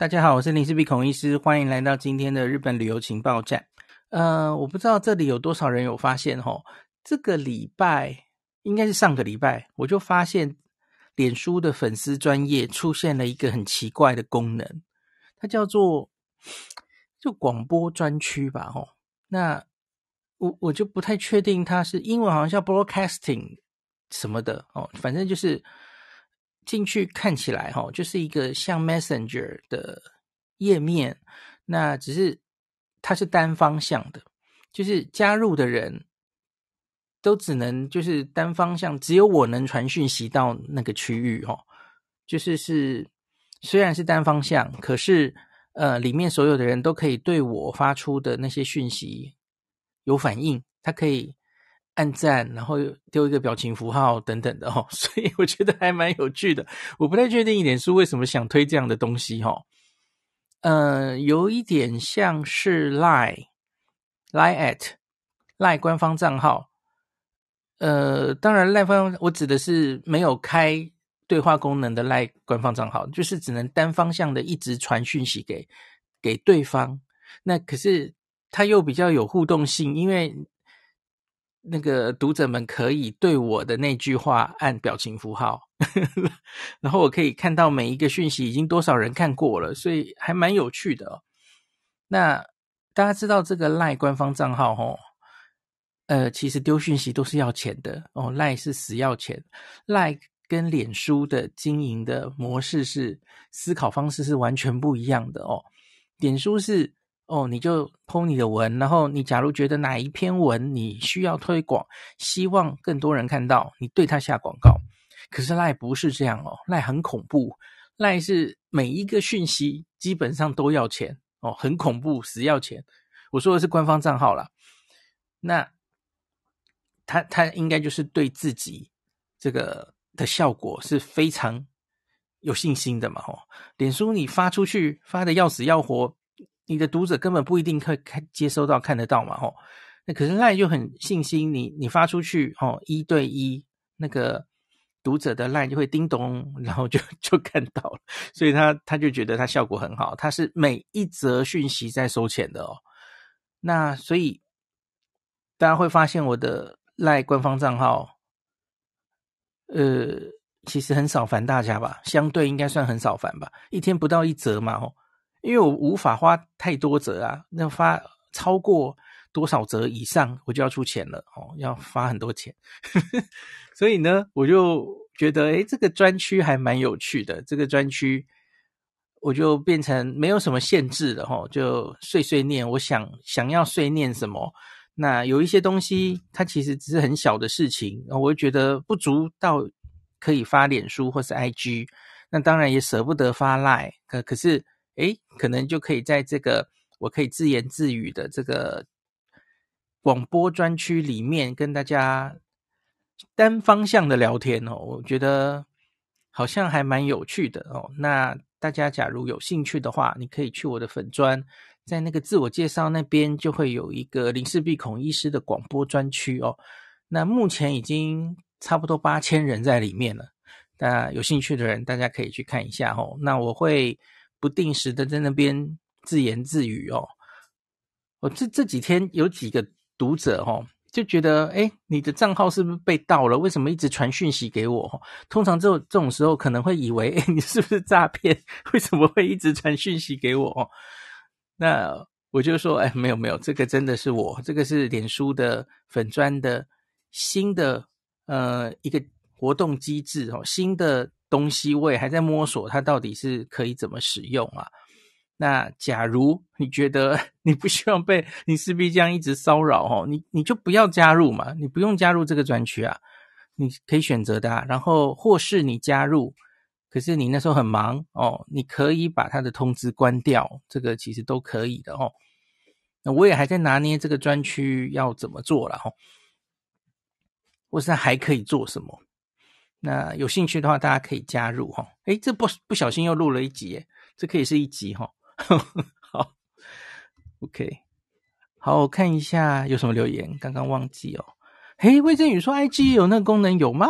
大家好，我是林氏璧孔医师，欢迎来到今天的日本旅游情报站。呃，我不知道这里有多少人有发现齁，这个礼拜应该是上个礼拜，我就发现脸书的粉丝专业出现了一个很奇怪的功能，它叫做就广播专区吧，哦。那我我就不太确定它是英文，好像叫 broadcasting 什么的哦，反正就是。进去看起来哈，就是一个像 Messenger 的页面，那只是它是单方向的，就是加入的人都只能就是单方向，只有我能传讯息到那个区域哈，就是是虽然是单方向，可是呃里面所有的人都可以对我发出的那些讯息有反应，它可以。按赞，然后丢一个表情符号等等的哦，所以我觉得还蛮有趣的。我不太确定脸书为什么想推这样的东西哈。呃，有一点像是 Lie Lie at Line 官方账号。呃，当然 Line 方我指的是没有开对话功能的 Line 官方账号，就是只能单方向的一直传讯息给给对方。那可是它又比较有互动性，因为。那个读者们可以对我的那句话按表情符号，然后我可以看到每一个讯息已经多少人看过了，所以还蛮有趣的哦。那大家知道这个赖官方账号哦，呃，其实丢讯息都是要钱的哦赖是死要钱。赖跟脸书的经营的模式是思考方式是完全不一样的哦，脸书是。哦，你就 po 你的文，然后你假如觉得哪一篇文你需要推广，希望更多人看到，你对它下广告。可是赖不是这样哦赖很恐怖赖是每一个讯息基本上都要钱哦，很恐怖，死要钱。我说的是官方账号啦，那他他应该就是对自己这个的效果是非常有信心的嘛，吼。脸书你发出去发的要死要活。你的读者根本不一定可以看接收到看得到嘛，吼，那可是赖就很信心，你你发出去，吼，一对一那个读者的赖就会叮咚，然后就就看到了，所以他他就觉得他效果很好，他是每一则讯息在收钱的哦，那所以大家会发现我的赖官方账号，呃，其实很少烦大家吧，相对应该算很少烦吧，一天不到一则嘛，吼。因为我无法花太多折啊，那发超过多少折以上，我就要出钱了哦，要发很多钱。所以呢，我就觉得，诶，这个专区还蛮有趣的。这个专区，我就变成没有什么限制了哈，就碎碎念。我想想要碎念什么，那有一些东西，它其实只是很小的事情，我觉得不足到可以发脸书或是 IG。那当然也舍不得发 Line，可可是。诶，可能就可以在这个我可以自言自语的这个广播专区里面跟大家单方向的聊天哦，我觉得好像还蛮有趣的哦。那大家假如有兴趣的话，你可以去我的粉专，在那个自我介绍那边就会有一个林氏璧孔医师的广播专区哦。那目前已经差不多八千人在里面了，那有兴趣的人大家可以去看一下哦。那我会。不定时的在那边自言自语哦，我这这几天有几个读者哦，就觉得哎，你的账号是不是被盗了？为什么一直传讯息给我？通常这种这种时候可能会以为，哎，你是不是诈骗？为什么会一直传讯息给我？那我就说，哎，没有没有，这个真的是我，这个是脸书的粉专的新的呃一个活动机制哦，新的。东西我也还在摸索，它到底是可以怎么使用啊？那假如你觉得你不希望被你势必这样一直骚扰哦，你你就不要加入嘛，你不用加入这个专区啊，你可以选择的啊。然后或是你加入，可是你那时候很忙哦，你可以把它的通知关掉，这个其实都可以的哦。那我也还在拿捏这个专区要怎么做了哦，或是还可以做什么？那有兴趣的话，大家可以加入哈。诶，这不不小心又录了一集耶，这可以是一集哈。好，OK，好，我看一下有什么留言，刚刚忘记哦。嘿，魏振宇说，IG 有那个功能有吗？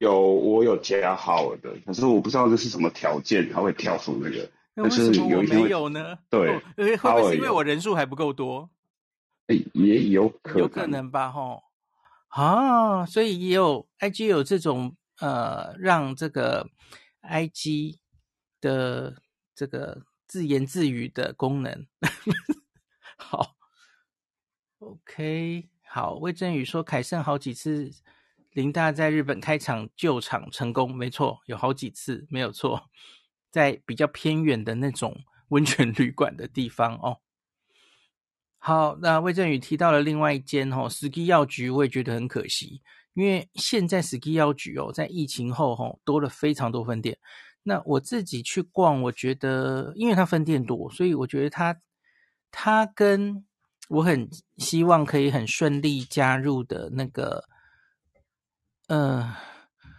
有我有加号的，可是我不知道这是什么条件，它会跳出那个。那为什么我没有呢？对，哦、会不会是因为我人数还不够多？也有可能，有可能吧，吼。啊，所以也有 IG 有这种呃，让这个 IG 的这个自言自语的功能。好，OK，好。魏振宇说，凯盛好几次林大在日本开场救场成功，没错，有好几次没有错，在比较偏远的那种温泉旅馆的地方哦。好，那魏振宇提到了另外一间哦，ski 药局，我也觉得很可惜，因为现在 ski 药局哦，在疫情后哦，多了非常多分店。那我自己去逛，我觉得，因为它分店多，所以我觉得它它跟我很希望可以很顺利加入的那个，呃，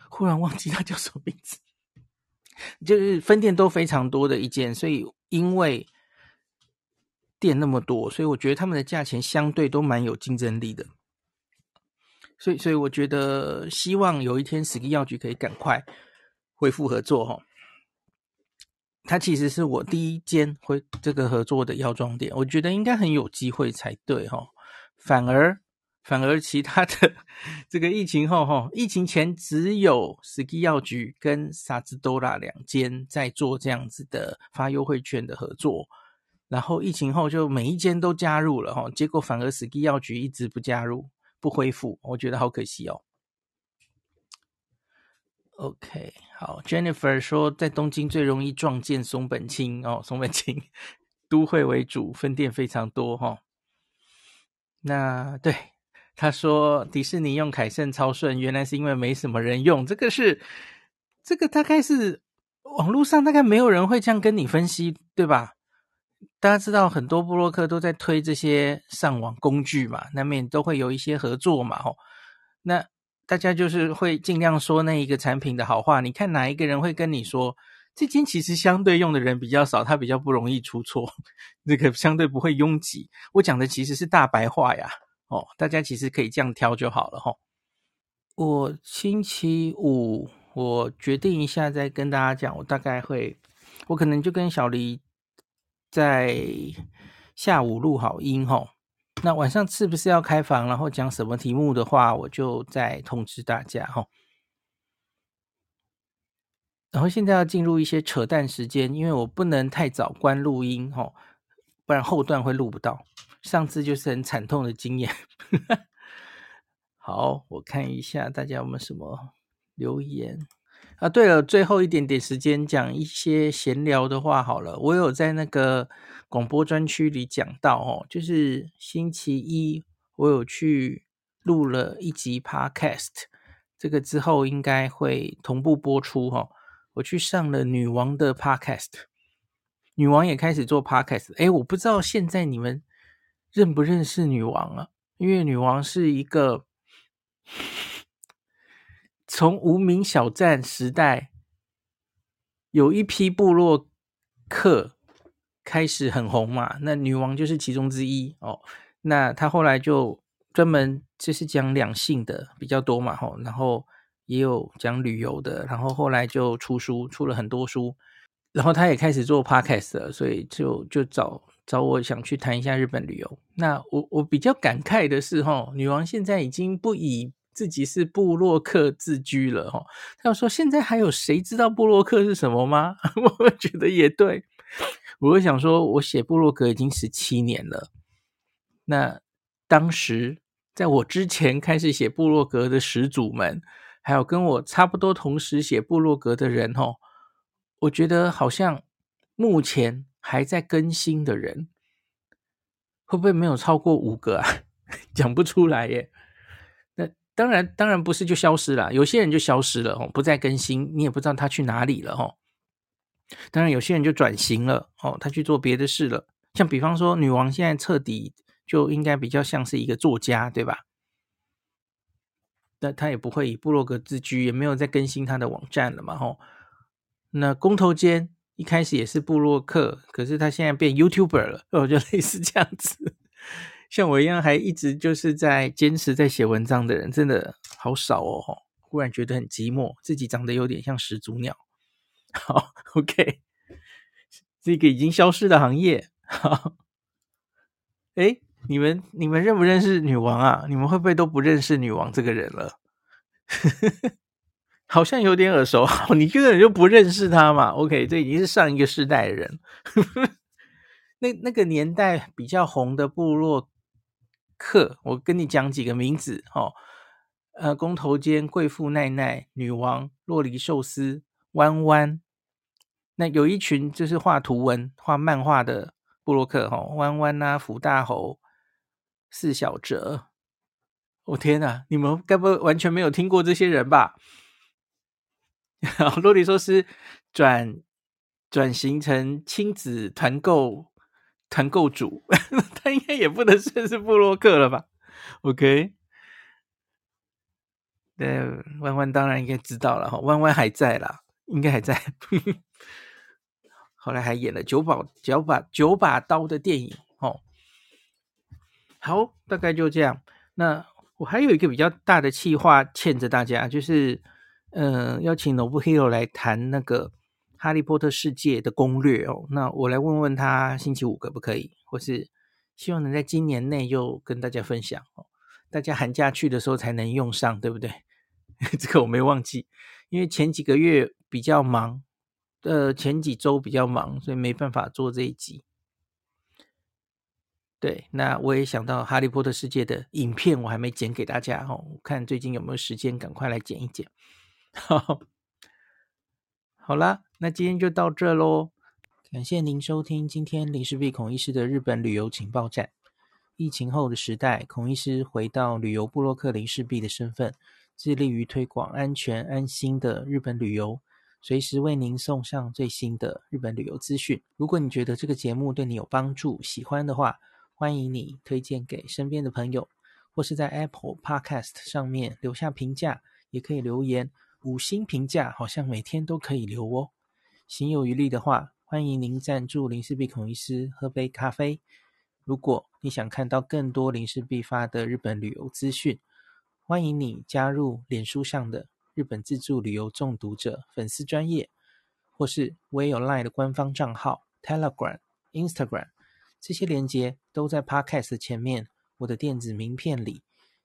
忽然忘记它叫什么名字，就是分店都非常多的一间，所以因为。店那么多，所以我觉得他们的价钱相对都蛮有竞争力的。所以，所以我觉得希望有一天 ski 药局可以赶快恢复合作哈。它其实是我第一间会这个合作的药妆店，我觉得应该很有机会才对哈。反而，反而其他的这个疫情后哈，疫情前只有 ski 药局跟萨兹多拉两间在做这样子的发优惠券的合作。然后疫情后就每一间都加入了哈，结果反而 ski 药局一直不加入不恢复，我觉得好可惜哦。OK，好，Jennifer 说在东京最容易撞见松本清哦，松本清都会为主，分店非常多哈、哦。那对他说迪士尼用凯盛超顺，原来是因为没什么人用，这个是这个大概是网络上大概没有人会这样跟你分析，对吧？大家知道很多部落客都在推这些上网工具嘛，难免都会有一些合作嘛，吼。那大家就是会尽量说那一个产品的好话。你看哪一个人会跟你说，这间其实相对用的人比较少，它比较不容易出错，这个相对不会拥挤。我讲的其实是大白话呀，哦，大家其实可以这样挑就好了，吼。我星期五我决定一下再跟大家讲，我大概会，我可能就跟小黎。在下午录好音吼，那晚上是不是要开房，然后讲什么题目的话，我就再通知大家吼。然后现在要进入一些扯淡时间，因为我不能太早关录音吼，不然后段会录不到。上次就是很惨痛的经验。好，我看一下大家有没有什么留言。啊，对了，最后一点点时间讲一些闲聊的话好了。我有在那个广播专区里讲到哦，就是星期一我有去录了一集 Podcast，这个之后应该会同步播出哈。我去上了女王的 Podcast，女王也开始做 Podcast。诶，我不知道现在你们认不认识女王啊？因为女王是一个。从无名小站时代，有一批部落客开始很红嘛，那女王就是其中之一哦。那她后来就专门就是讲两性的比较多嘛，吼，然后也有讲旅游的，然后后来就出书，出了很多书，然后她也开始做 podcast 了，所以就就找找我想去谈一下日本旅游。那我我比较感慨的是，吼，女王现在已经不以。自己是部落客自居了哈，他说现在还有谁知道部落客是什么吗？我觉得也对，我会想说，我写部落格已经十七年了，那当时在我之前开始写部落格的始祖们，还有跟我差不多同时写部落格的人哦，我觉得好像目前还在更新的人，会不会没有超过五个啊？讲不出来耶。当然，当然不是就消失了，有些人就消失了哦，不再更新，你也不知道他去哪里了哦。当然，有些人就转型了哦，他去做别的事了。像比方说，女王现在彻底就应该比较像是一个作家，对吧？那他也不会以部落格自居，也没有再更新他的网站了嘛吼。那工头间一开始也是部落客，可是他现在变 YouTuber 了，哦，就类似这样子。像我一样还一直就是在坚持在写文章的人，真的好少哦！忽然觉得很寂寞，自己长得有点像始祖鸟。好，OK，这个已经消失的行业。好，哎，你们你们认不认识女王啊？你们会不会都不认识女王这个人了？好像有点耳熟。好，你根本就不认识她嘛？OK，这已经是上一个世代的人。那那个年代比较红的部落客，我跟你讲几个名字哦。呃，工头兼、贵妇奈奈、女王、洛梨寿司、弯弯。那有一群就是画图文、画漫画的布洛克，哈，弯弯啊，福大猴、四小哲。我、天呐，你们该不会完全没有听过这些人吧？酪梨寿司转转型成亲子团购团购主，他应该也不能算是布洛克了吧？OK。对，弯弯当然应该知道了哈，弯弯还在啦，应该还在。后来还演了九把九把九把刀的电影哦。好，大概就这样。那我还有一个比较大的企划欠着大家，就是嗯、呃，邀请 Nobuhiro 来谈那个哈利波特世界的攻略哦。那我来问问他，星期五可不可以？或是希望能在今年内又跟大家分享哦。大家寒假去的时候才能用上，对不对？这个我没忘记，因为前几个月比较忙，呃，前几周比较忙，所以没办法做这一集。对，那我也想到《哈利波特》世界的影片，我还没剪给大家哦，看最近有没有时间，赶快来剪一剪。好，好啦，那今天就到这喽，感谢您收听今天林氏璧孔医师的日本旅游情报站。疫情后的时代，孔医师回到旅游部落客林氏璧的身份。致力于推广安全安心的日本旅游，随时为您送上最新的日本旅游资讯。如果你觉得这个节目对你有帮助，喜欢的话，欢迎你推荐给身边的朋友，或是在 Apple Podcast 上面留下评价，也可以留言五星评价，好像每天都可以留哦。行有余力的话，欢迎您赞助林氏璧孔医师喝杯咖啡。如果你想看到更多林氏璧发的日本旅游资讯，欢迎你加入脸书上的日本自助旅游中毒者粉丝专页，或是我也有 Line 的官方账号 Telegram、Instagram，这些连接都在 Podcast 前面。我的电子名片里，